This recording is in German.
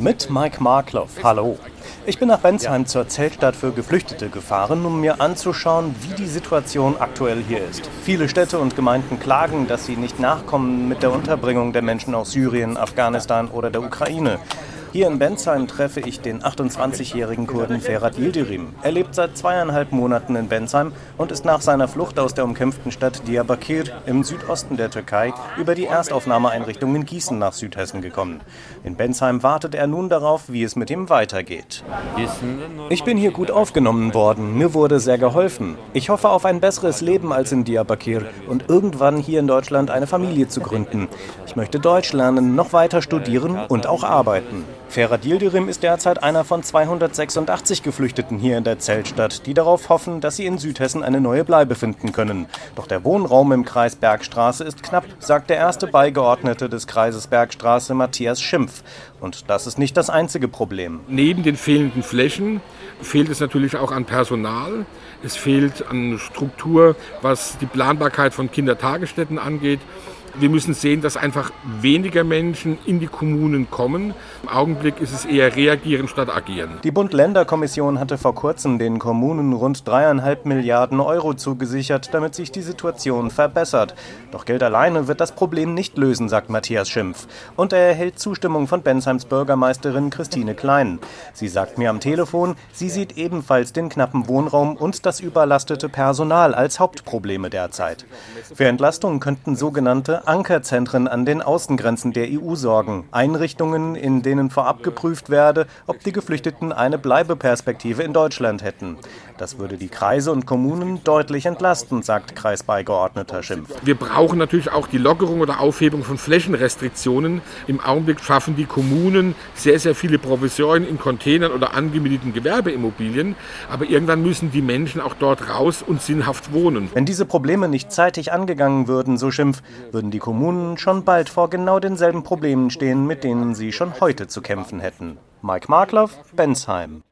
Mit Mike Markloff. Hallo. Ich bin nach Bensheim zur Zeltstadt für Geflüchtete gefahren, um mir anzuschauen, wie die Situation aktuell hier ist. Viele Städte und Gemeinden klagen, dass sie nicht nachkommen mit der Unterbringung der Menschen aus Syrien, Afghanistan oder der Ukraine. Hier in Bensheim treffe ich den 28-jährigen Kurden Ferhat Yildirim. Er lebt seit zweieinhalb Monaten in Bensheim und ist nach seiner Flucht aus der umkämpften Stadt Diyarbakir im Südosten der Türkei über die Erstaufnahmeeinrichtung in Gießen nach Südhessen gekommen. In Bensheim wartet er nun darauf, wie es mit ihm weitergeht. Ich bin hier gut aufgenommen worden. Mir wurde sehr geholfen. Ich hoffe auf ein besseres Leben als in Diyarbakir und irgendwann hier in Deutschland eine Familie zu gründen. Ich möchte Deutsch lernen, noch weiter studieren und auch arbeiten. Ferhat Yildirim ist derzeit einer von 286 Geflüchteten hier in der Zeltstadt, die darauf hoffen, dass sie in Südhessen eine neue Bleibe finden können. Doch der Wohnraum im Kreis Bergstraße ist knapp, sagt der erste Beigeordnete des Kreises Bergstraße, Matthias Schimpf. Und das ist nicht das einzige Problem. Neben den fehlenden Flächen fehlt es natürlich auch an Personal. Es fehlt an Struktur, was die Planbarkeit von Kindertagesstätten angeht. Wir müssen sehen, dass einfach weniger Menschen in die Kommunen kommen. Im Augenblick ist es eher reagieren statt agieren. Die Bund-Länder-Kommission hatte vor kurzem den Kommunen rund dreieinhalb Milliarden Euro zugesichert, damit sich die Situation verbessert. Doch Geld alleine wird das Problem nicht lösen, sagt Matthias Schimpf. Und er erhält Zustimmung von Bensheims Bürgermeisterin Christine Klein. Sie sagt mir am Telefon, sie sieht ebenfalls den knappen Wohnraum und das überlastete Personal als Hauptprobleme derzeit. Für Entlastung könnten sogenannte Ankerzentren an den Außengrenzen der EU sorgen. Einrichtungen, in denen vorab geprüft werde, ob die Geflüchteten eine Bleibeperspektive in Deutschland hätten. Das würde die Kreise und Kommunen deutlich entlasten, sagt Kreisbeigeordneter Schimpf. Wir brauchen natürlich auch die Lockerung oder Aufhebung von Flächenrestriktionen. Im Augenblick schaffen die Kommunen sehr, sehr viele Provisionen in Containern oder angemieteten Gewerbeimmobilien. Aber irgendwann müssen die Menschen auch dort raus und sinnhaft wohnen. Wenn diese Probleme nicht zeitig angegangen würden, so Schimpf, würden die die Kommunen schon bald vor genau denselben Problemen stehen, mit denen sie schon heute zu kämpfen hätten. Mike Markloff, Bensheim.